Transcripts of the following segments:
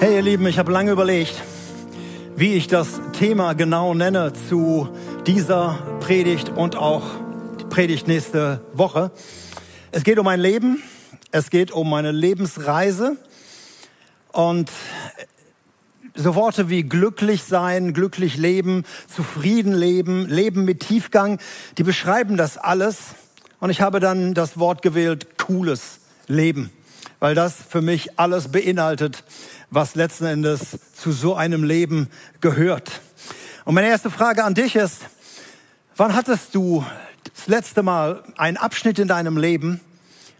Hey ihr Lieben, ich habe lange überlegt, wie ich das Thema genau nenne zu dieser Predigt und auch die Predigt nächste Woche. Es geht um mein Leben, es geht um meine Lebensreise und so Worte wie glücklich sein, glücklich leben, zufrieden leben, leben mit Tiefgang, die beschreiben das alles. Und ich habe dann das Wort gewählt, cooles Leben, weil das für mich alles beinhaltet, was letzten Endes zu so einem Leben gehört. Und meine erste Frage an dich ist, wann hattest du das letzte Mal einen Abschnitt in deinem Leben,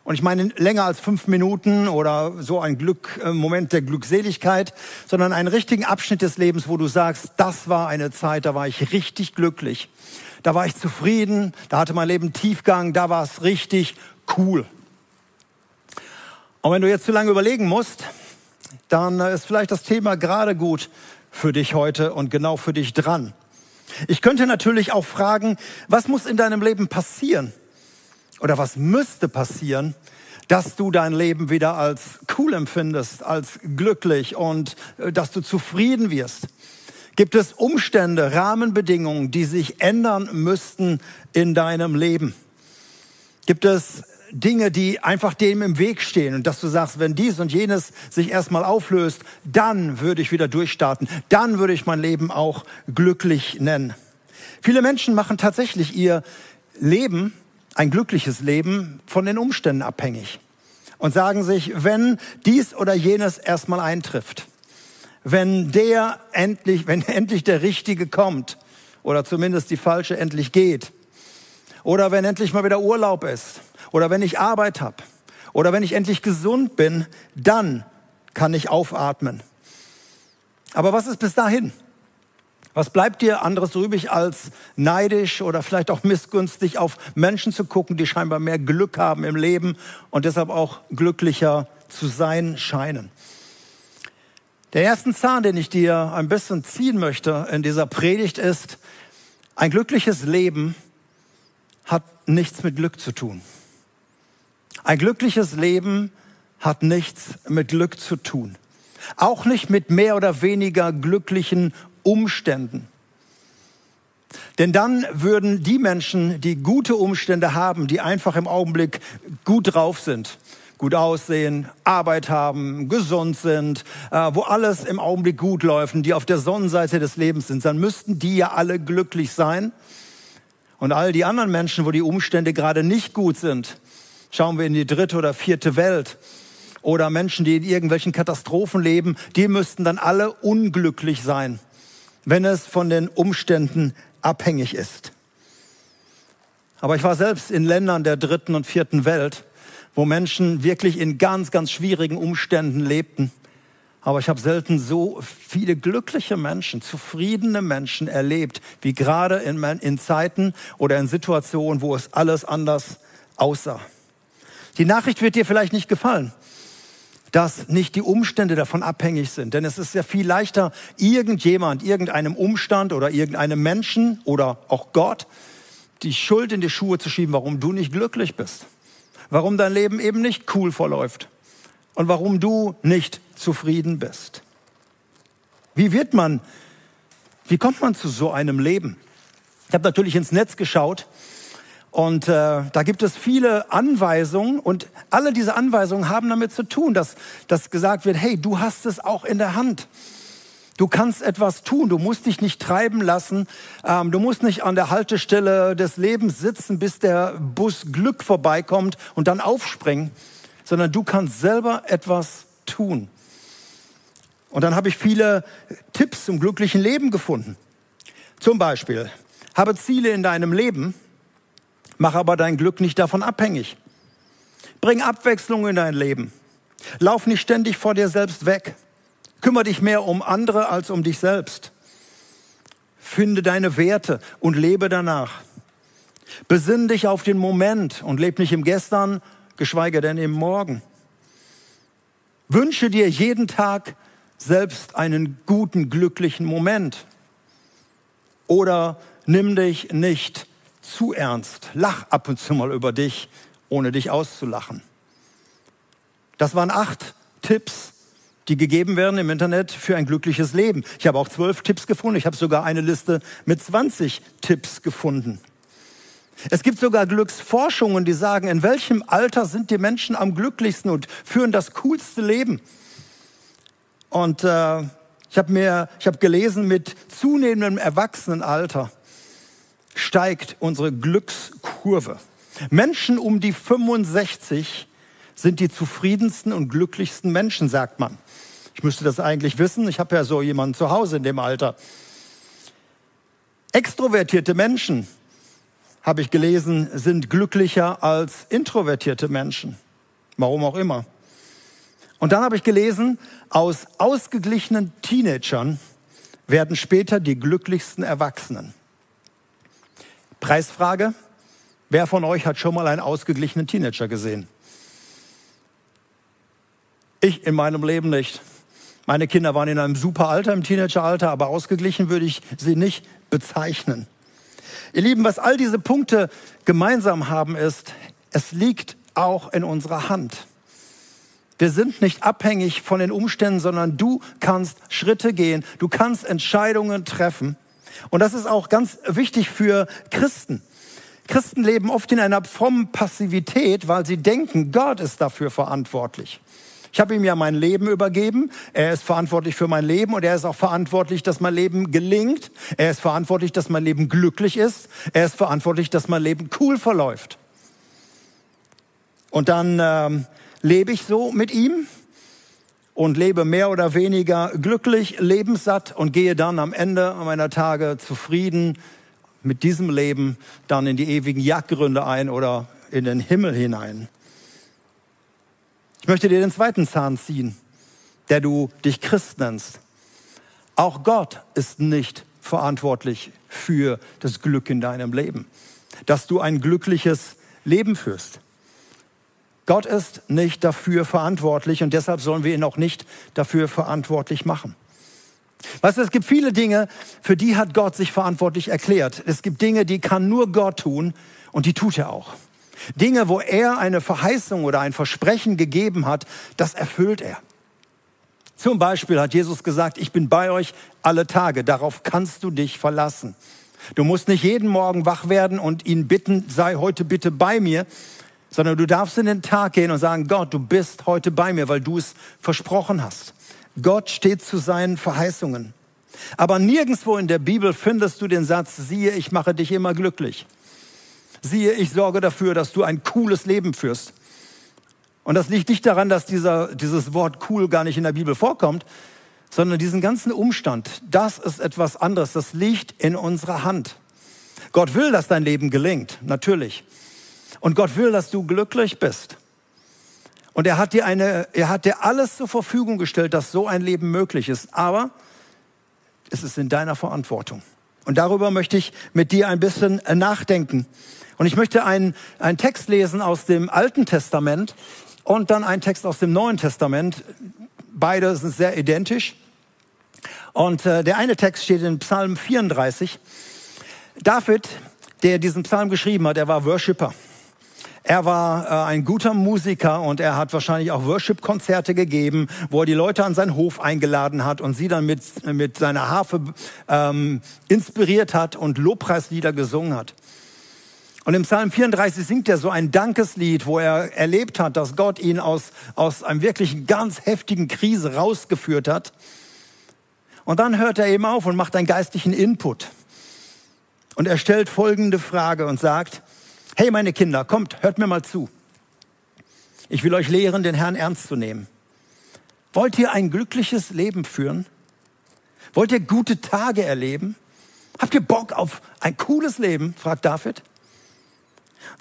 und ich meine länger als fünf Minuten oder so ein Glück, äh, Moment der Glückseligkeit, sondern einen richtigen Abschnitt des Lebens, wo du sagst, das war eine Zeit, da war ich richtig glücklich. Da war ich zufrieden, da hatte mein Leben Tiefgang, da war es richtig cool. Und wenn du jetzt zu lange überlegen musst, dann ist vielleicht das Thema gerade gut für dich heute und genau für dich dran. Ich könnte natürlich auch fragen, was muss in deinem Leben passieren? Oder was müsste passieren, dass du dein Leben wieder als cool empfindest, als glücklich und äh, dass du zufrieden wirst? Gibt es Umstände, Rahmenbedingungen, die sich ändern müssten in deinem Leben? Gibt es Dinge, die einfach dem im Weg stehen und dass du sagst, wenn dies und jenes sich erstmal auflöst, dann würde ich wieder durchstarten, dann würde ich mein Leben auch glücklich nennen. Viele Menschen machen tatsächlich ihr Leben, ein glückliches Leben, von den Umständen abhängig und sagen sich, wenn dies oder jenes erstmal eintrifft, wenn der endlich, wenn endlich der Richtige kommt oder zumindest die falsche endlich geht, oder wenn endlich mal wieder Urlaub ist oder wenn ich Arbeit habe oder wenn ich endlich gesund bin, dann kann ich aufatmen. Aber was ist bis dahin? Was bleibt dir anderes übrig, als neidisch oder vielleicht auch missgünstig auf Menschen zu gucken, die scheinbar mehr Glück haben im Leben und deshalb auch glücklicher zu sein scheinen? Der erste Zahn, den ich dir ein bisschen ziehen möchte in dieser Predigt ist, ein glückliches Leben hat nichts mit Glück zu tun. Ein glückliches Leben hat nichts mit Glück zu tun. Auch nicht mit mehr oder weniger glücklichen Umständen. Denn dann würden die Menschen, die gute Umstände haben, die einfach im Augenblick gut drauf sind, gut aussehen, Arbeit haben, gesund sind, äh, wo alles im Augenblick gut läuft die auf der Sonnenseite des Lebens sind, dann müssten die ja alle glücklich sein. Und all die anderen Menschen, wo die Umstände gerade nicht gut sind, schauen wir in die dritte oder vierte Welt oder Menschen, die in irgendwelchen Katastrophen leben, die müssten dann alle unglücklich sein, wenn es von den Umständen abhängig ist. Aber ich war selbst in Ländern der dritten und vierten Welt, wo Menschen wirklich in ganz, ganz schwierigen Umständen lebten. Aber ich habe selten so viele glückliche Menschen, zufriedene Menschen erlebt, wie gerade in, in Zeiten oder in Situationen, wo es alles anders aussah. Die Nachricht wird dir vielleicht nicht gefallen, dass nicht die Umstände davon abhängig sind. Denn es ist ja viel leichter, irgendjemand, irgendeinem Umstand oder irgendeinem Menschen oder auch Gott die Schuld in die Schuhe zu schieben, warum du nicht glücklich bist. Warum dein Leben eben nicht cool verläuft. Und warum du nicht zufrieden bist. Wie wird man, wie kommt man zu so einem Leben? Ich habe natürlich ins Netz geschaut und äh, da gibt es viele Anweisungen und alle diese Anweisungen haben damit zu tun, dass, dass gesagt wird, hey, du hast es auch in der Hand. Du kannst etwas tun, du musst dich nicht treiben lassen, ähm, du musst nicht an der Haltestelle des Lebens sitzen, bis der Bus Glück vorbeikommt und dann aufspringen, sondern du kannst selber etwas tun. Und dann habe ich viele Tipps zum glücklichen Leben gefunden. Zum Beispiel, habe Ziele in deinem Leben, Mach aber dein Glück nicht davon abhängig. Bring Abwechslung in dein Leben. Lauf nicht ständig vor dir selbst weg. Kümmere dich mehr um andere als um dich selbst. Finde deine Werte und lebe danach. Besinn dich auf den Moment und leb nicht im Gestern, geschweige denn im Morgen. Wünsche dir jeden Tag selbst einen guten, glücklichen Moment. Oder nimm dich nicht zu ernst. Lach ab und zu mal über dich, ohne dich auszulachen. Das waren acht Tipps, die gegeben werden im Internet für ein glückliches Leben. Ich habe auch zwölf Tipps gefunden. Ich habe sogar eine Liste mit 20 Tipps gefunden. Es gibt sogar Glücksforschungen, die sagen, in welchem Alter sind die Menschen am glücklichsten und führen das coolste Leben. Und äh, ich habe mir, ich habe gelesen, mit zunehmendem Erwachsenenalter steigt unsere Glückskurve. Menschen um die 65 sind die zufriedensten und glücklichsten Menschen, sagt man. Ich müsste das eigentlich wissen. Ich habe ja so jemanden zu Hause in dem Alter. Extrovertierte Menschen habe ich gelesen, sind glücklicher als introvertierte Menschen. Warum auch immer. Und dann habe ich gelesen, aus ausgeglichenen Teenagern werden später die glücklichsten Erwachsenen. Preisfrage, wer von euch hat schon mal einen ausgeglichenen Teenager gesehen? Ich in meinem Leben nicht. Meine Kinder waren in einem super Alter, im Teenageralter, aber ausgeglichen würde ich sie nicht bezeichnen. Ihr Lieben, was all diese Punkte gemeinsam haben, ist, es liegt auch in unserer Hand. Wir sind nicht abhängig von den Umständen, sondern du kannst Schritte gehen, du kannst Entscheidungen treffen. Und das ist auch ganz wichtig für Christen. Christen leben oft in einer frommen Passivität, weil sie denken, Gott ist dafür verantwortlich. Ich habe ihm ja mein Leben übergeben. Er ist verantwortlich für mein Leben und er ist auch verantwortlich, dass mein Leben gelingt. Er ist verantwortlich, dass mein Leben glücklich ist. Er ist verantwortlich, dass mein Leben cool verläuft. Und dann ähm, lebe ich so mit ihm und lebe mehr oder weniger glücklich, lebenssatt und gehe dann am Ende meiner Tage zufrieden mit diesem Leben dann in die ewigen Jagdgründe ein oder in den Himmel hinein. Ich möchte dir den zweiten Zahn ziehen, der du dich Christ nennst. Auch Gott ist nicht verantwortlich für das Glück in deinem Leben, dass du ein glückliches Leben führst. Gott ist nicht dafür verantwortlich und deshalb sollen wir ihn auch nicht dafür verantwortlich machen. Weißt du, es gibt viele Dinge, für die hat Gott sich verantwortlich erklärt. Es gibt Dinge, die kann nur Gott tun und die tut er auch. Dinge, wo er eine Verheißung oder ein Versprechen gegeben hat, das erfüllt er. Zum Beispiel hat Jesus gesagt, ich bin bei euch alle Tage, darauf kannst du dich verlassen. Du musst nicht jeden Morgen wach werden und ihn bitten, sei heute bitte bei mir, sondern du darfst in den Tag gehen und sagen, Gott, du bist heute bei mir, weil du es versprochen hast. Gott steht zu seinen Verheißungen. Aber nirgendwo in der Bibel findest du den Satz, siehe, ich mache dich immer glücklich siehe, ich sorge dafür, dass du ein cooles Leben führst. Und das liegt nicht daran, dass dieser, dieses Wort cool gar nicht in der Bibel vorkommt, sondern diesen ganzen Umstand, das ist etwas anderes, das liegt in unserer Hand. Gott will, dass dein Leben gelingt, natürlich. Und Gott will, dass du glücklich bist. Und er hat dir eine, er hat dir alles zur Verfügung gestellt, dass so ein Leben möglich ist. Aber es ist in deiner Verantwortung. Und darüber möchte ich mit dir ein bisschen nachdenken. Und ich möchte einen, einen Text lesen aus dem Alten Testament und dann einen Text aus dem Neuen Testament. Beide sind sehr identisch. Und äh, der eine Text steht in Psalm 34. David, der diesen Psalm geschrieben hat, er war Worshipper. Er war äh, ein guter Musiker und er hat wahrscheinlich auch Worship-Konzerte gegeben, wo er die Leute an seinen Hof eingeladen hat und sie dann mit, mit seiner Harfe ähm, inspiriert hat und Lobpreislieder gesungen hat. Und im Psalm 34 singt er so ein Dankeslied, wo er erlebt hat, dass Gott ihn aus, aus einem wirklich ganz heftigen Krise rausgeführt hat. Und dann hört er eben auf und macht einen geistlichen Input. Und er stellt folgende Frage und sagt, hey meine Kinder, kommt, hört mir mal zu. Ich will euch lehren, den Herrn ernst zu nehmen. Wollt ihr ein glückliches Leben führen? Wollt ihr gute Tage erleben? Habt ihr Bock auf ein cooles Leben? fragt David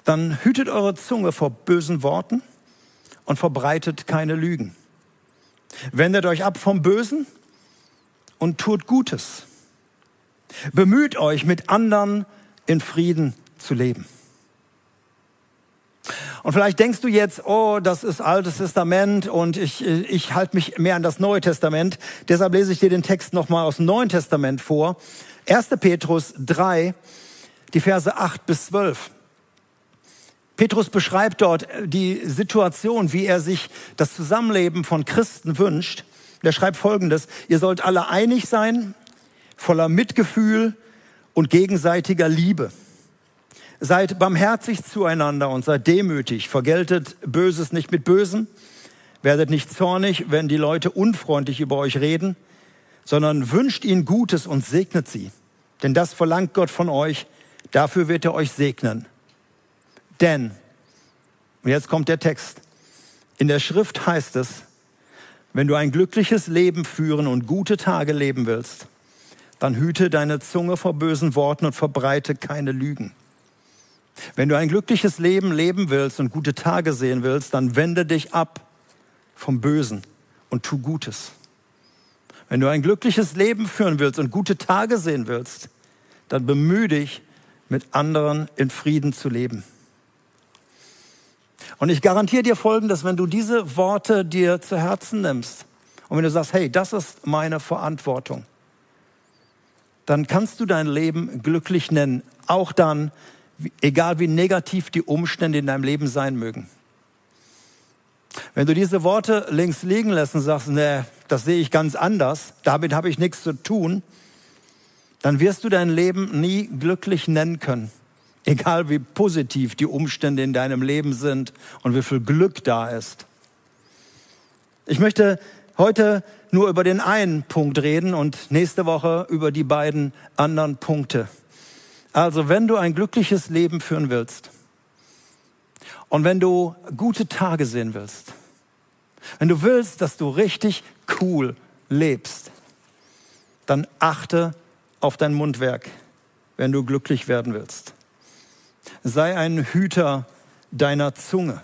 dann hütet eure Zunge vor bösen Worten und verbreitet keine Lügen. Wendet euch ab vom Bösen und tut Gutes. Bemüht euch, mit anderen in Frieden zu leben. Und vielleicht denkst du jetzt, oh, das ist Altes Testament und ich, ich halte mich mehr an das Neue Testament. Deshalb lese ich dir den Text nochmal aus dem Neuen Testament vor. 1. Petrus 3, die Verse 8 bis 12. Petrus beschreibt dort die Situation, wie er sich das Zusammenleben von Christen wünscht. Der schreibt folgendes, ihr sollt alle einig sein, voller Mitgefühl und gegenseitiger Liebe. Seid barmherzig zueinander und seid demütig. Vergeltet Böses nicht mit Bösen. Werdet nicht zornig, wenn die Leute unfreundlich über euch reden, sondern wünscht ihnen Gutes und segnet sie. Denn das verlangt Gott von euch. Dafür wird er euch segnen. Denn, und jetzt kommt der Text, in der Schrift heißt es, wenn du ein glückliches Leben führen und gute Tage leben willst, dann hüte deine Zunge vor bösen Worten und verbreite keine Lügen. Wenn du ein glückliches Leben leben willst und gute Tage sehen willst, dann wende dich ab vom Bösen und tu Gutes. Wenn du ein glückliches Leben führen willst und gute Tage sehen willst, dann bemühe dich, mit anderen in Frieden zu leben. Und ich garantiere dir Folgendes, wenn du diese Worte dir zu Herzen nimmst und wenn du sagst, hey, das ist meine Verantwortung, dann kannst du dein Leben glücklich nennen, auch dann, egal wie negativ die Umstände in deinem Leben sein mögen. Wenn du diese Worte links liegen lässt und sagst, nee, das sehe ich ganz anders, damit habe ich nichts zu tun, dann wirst du dein Leben nie glücklich nennen können. Egal wie positiv die Umstände in deinem Leben sind und wie viel Glück da ist. Ich möchte heute nur über den einen Punkt reden und nächste Woche über die beiden anderen Punkte. Also wenn du ein glückliches Leben führen willst und wenn du gute Tage sehen willst, wenn du willst, dass du richtig cool lebst, dann achte auf dein Mundwerk, wenn du glücklich werden willst. Sei ein Hüter deiner Zunge.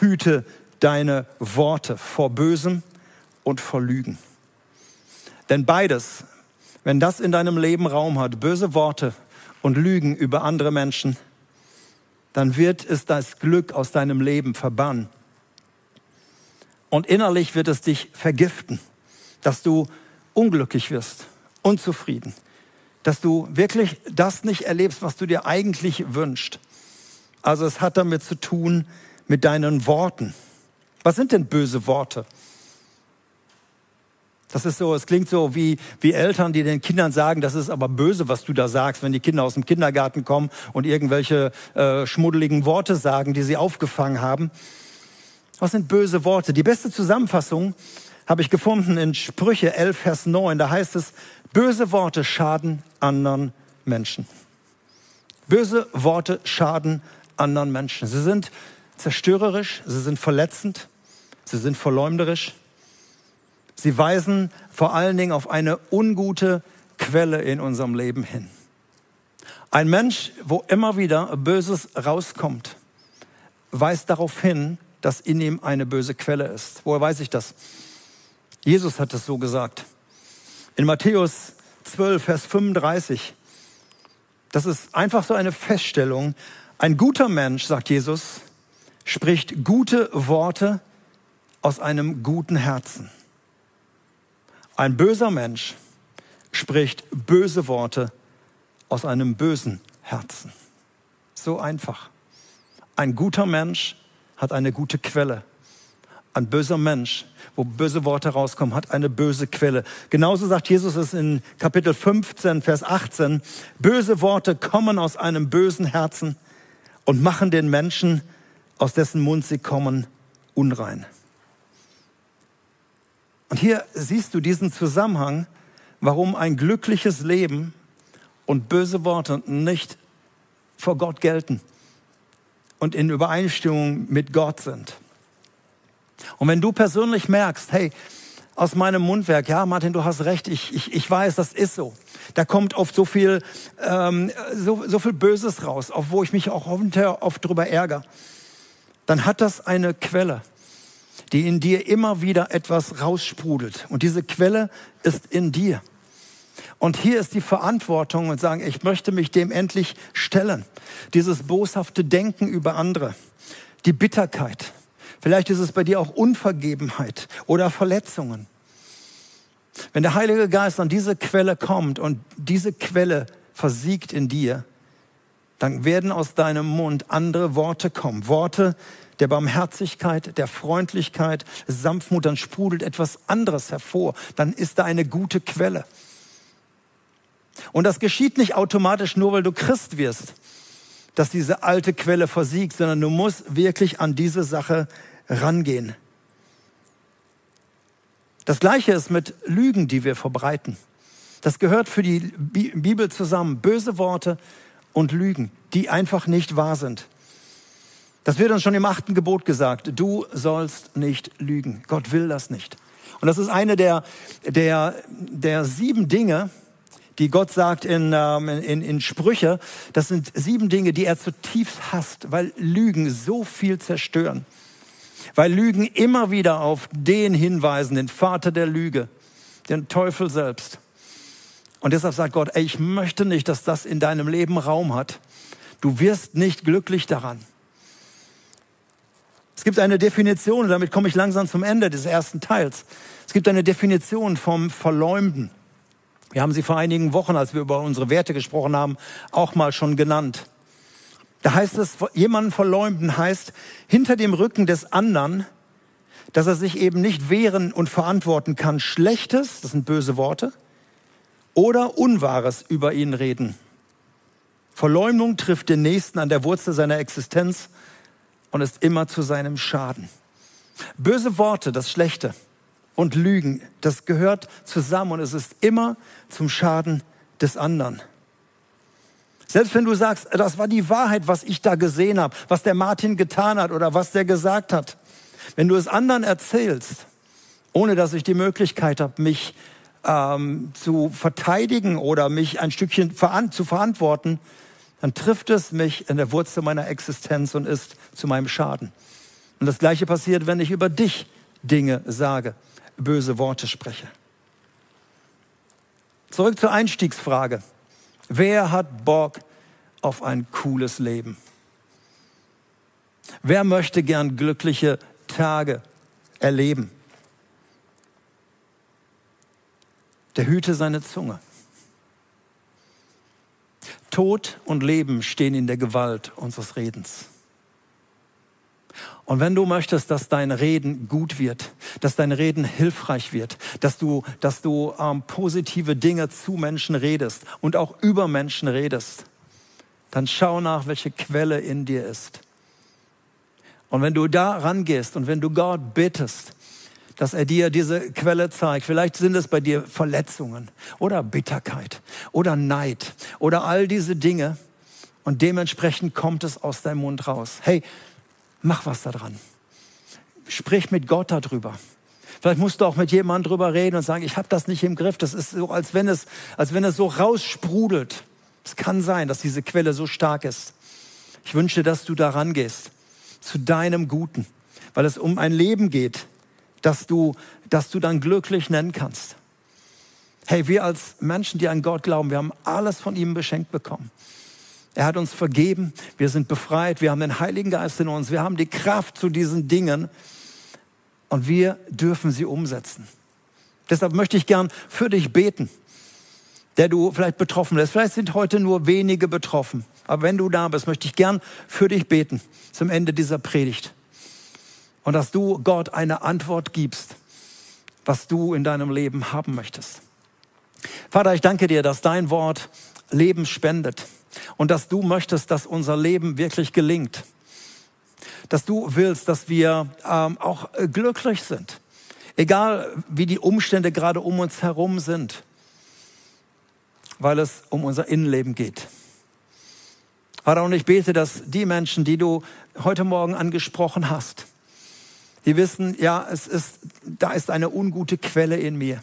Hüte deine Worte vor Bösem und vor Lügen. Denn beides, wenn das in deinem Leben Raum hat, böse Worte und Lügen über andere Menschen, dann wird es das Glück aus deinem Leben verbannen. Und innerlich wird es dich vergiften, dass du unglücklich wirst, unzufrieden, dass du wirklich das nicht erlebst, was du dir eigentlich wünschst. Also es hat damit zu tun mit deinen Worten. Was sind denn böse Worte? Das ist so, es klingt so wie, wie Eltern, die den Kindern sagen, das ist aber böse, was du da sagst, wenn die Kinder aus dem Kindergarten kommen und irgendwelche äh, schmuddeligen Worte sagen, die sie aufgefangen haben. Was sind böse Worte? Die beste Zusammenfassung habe ich gefunden in Sprüche 11, Vers 9. Da heißt es, böse Worte schaden anderen Menschen. Böse Worte schaden anderen Menschen. Sie sind zerstörerisch, sie sind verletzend, sie sind verleumderisch Sie weisen vor allen Dingen auf eine ungute Quelle in unserem Leben hin. Ein Mensch, wo immer wieder Böses rauskommt, weist darauf hin, dass in ihm eine böse Quelle ist. Woher weiß ich das? Jesus hat es so gesagt. In Matthäus 12, Vers 35. Das ist einfach so eine Feststellung. Ein guter Mensch, sagt Jesus, spricht gute Worte aus einem guten Herzen. Ein böser Mensch spricht böse Worte aus einem bösen Herzen. So einfach. Ein guter Mensch hat eine gute Quelle. Ein böser Mensch, wo böse Worte rauskommen, hat eine böse Quelle. Genauso sagt Jesus es in Kapitel 15, Vers 18. Böse Worte kommen aus einem bösen Herzen und machen den Menschen, aus dessen Mund sie kommen, unrein. Und hier siehst du diesen Zusammenhang, warum ein glückliches Leben und böse Worte nicht vor Gott gelten und in Übereinstimmung mit Gott sind. Und wenn du persönlich merkst, hey, aus meinem Mundwerk, ja, Martin, du hast recht, ich, ich, ich weiß, das ist so. Da kommt oft so viel, ähm, so, so viel Böses raus, auf wo ich mich auch oft drüber ärgere. Dann hat das eine Quelle die in dir immer wieder etwas raussprudelt. Und diese Quelle ist in dir. Und hier ist die Verantwortung und sagen, ich möchte mich dem endlich stellen. Dieses boshafte Denken über andere, die Bitterkeit. Vielleicht ist es bei dir auch Unvergebenheit oder Verletzungen. Wenn der Heilige Geist an diese Quelle kommt und diese Quelle versiegt in dir, dann werden aus deinem Mund andere Worte kommen. Worte der Barmherzigkeit, der Freundlichkeit, Sanftmut, dann sprudelt etwas anderes hervor. Dann ist da eine gute Quelle. Und das geschieht nicht automatisch nur, weil du Christ wirst, dass diese alte Quelle versiegt, sondern du musst wirklich an diese Sache rangehen. Das Gleiche ist mit Lügen, die wir verbreiten. Das gehört für die Bibel zusammen. Böse Worte und Lügen, die einfach nicht wahr sind. Das wird uns schon im achten Gebot gesagt. Du sollst nicht lügen. Gott will das nicht. Und das ist eine der, der, der sieben Dinge, die Gott sagt in, ähm, in, in Sprüche. Das sind sieben Dinge, die er zutiefst hasst, weil Lügen so viel zerstören. Weil Lügen immer wieder auf den hinweisen, den Vater der Lüge, den Teufel selbst. Und deshalb sagt Gott, ey, ich möchte nicht, dass das in deinem Leben Raum hat. Du wirst nicht glücklich daran. Es gibt eine Definition, und damit komme ich langsam zum Ende des ersten Teils. Es gibt eine Definition vom Verleumden. Wir haben sie vor einigen Wochen, als wir über unsere Werte gesprochen haben, auch mal schon genannt. Da heißt es, jemanden verleumden heißt, hinter dem Rücken des anderen, dass er sich eben nicht wehren und verantworten kann, Schlechtes, das sind böse Worte, oder Unwahres über ihn reden. Verleumdung trifft den Nächsten an der Wurzel seiner Existenz und ist immer zu seinem Schaden. Böse Worte, das Schlechte und Lügen, das gehört zusammen und es ist immer zum Schaden des anderen. Selbst wenn du sagst, das war die Wahrheit, was ich da gesehen habe, was der Martin getan hat oder was der gesagt hat. Wenn du es anderen erzählst, ohne dass ich die Möglichkeit habe, mich ähm, zu verteidigen oder mich ein Stückchen veran zu verantworten, dann trifft es mich in der Wurzel meiner Existenz und ist zu meinem Schaden. Und das Gleiche passiert, wenn ich über dich Dinge sage, böse Worte spreche. Zurück zur Einstiegsfrage. Wer hat Bock auf ein cooles Leben? Wer möchte gern glückliche Tage erleben? Der hüte seine Zunge. Tod und Leben stehen in der Gewalt unseres Redens. Und wenn du möchtest, dass dein Reden gut wird, dass dein Reden hilfreich wird, dass du, dass du ähm, positive Dinge zu Menschen redest und auch über Menschen redest, dann schau nach, welche Quelle in dir ist. Und wenn du da rangehst und wenn du Gott bittest, dass er dir diese Quelle zeigt. Vielleicht sind es bei dir Verletzungen oder Bitterkeit oder Neid oder all diese Dinge. Und dementsprechend kommt es aus deinem Mund raus. Hey, mach was da dran. Sprich mit Gott darüber. Vielleicht musst du auch mit jemandem drüber reden und sagen, ich habe das nicht im Griff. Das ist so, als wenn es, als wenn es so raussprudelt. Es kann sein, dass diese Quelle so stark ist. Ich wünsche, dass du da rangehst zu deinem Guten, weil es um ein Leben geht, dass du, dass du dann glücklich nennen kannst. Hey, wir als Menschen, die an Gott glauben, wir haben alles von ihm beschenkt bekommen. Er hat uns vergeben, wir sind befreit, wir haben den Heiligen Geist in uns, wir haben die Kraft zu diesen Dingen und wir dürfen sie umsetzen. Deshalb möchte ich gern für dich beten, der du vielleicht betroffen bist. Vielleicht sind heute nur wenige betroffen, aber wenn du da bist, möchte ich gern für dich beten zum Ende dieser Predigt und dass du Gott eine Antwort gibst, was du in deinem Leben haben möchtest. Vater, ich danke dir, dass dein Wort Leben spendet und dass du möchtest, dass unser Leben wirklich gelingt. Dass du willst, dass wir ähm, auch glücklich sind, egal wie die Umstände gerade um uns herum sind, weil es um unser Innenleben geht. Vater, und ich bete, dass die Menschen, die du heute Morgen angesprochen hast, die wissen, ja, es ist, da ist eine ungute Quelle in mir.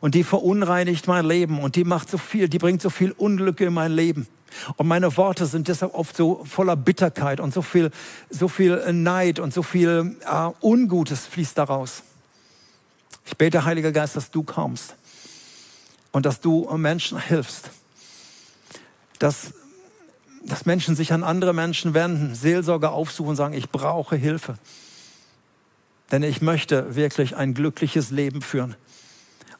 Und die verunreinigt mein Leben und die macht so viel, die bringt so viel Unglück in mein Leben. Und meine Worte sind deshalb oft so voller Bitterkeit und so viel, so viel Neid und so viel äh, Ungutes fließt daraus. Ich bete, Heiliger Geist, dass du kommst und dass du Menschen hilfst, dass, dass Menschen sich an andere Menschen wenden, Seelsorger aufsuchen und sagen, ich brauche Hilfe. Denn ich möchte wirklich ein glückliches Leben führen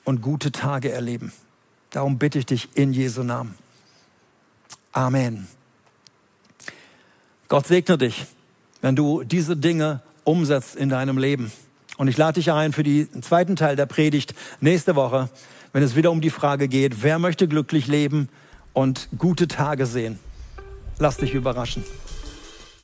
und gute Tage erleben. Darum bitte ich dich in Jesu Namen. Amen. Gott segne dich, wenn du diese Dinge umsetzt in deinem Leben. Und ich lade dich ein für den zweiten Teil der Predigt nächste Woche, wenn es wieder um die Frage geht, wer möchte glücklich leben und gute Tage sehen. Lass dich überraschen.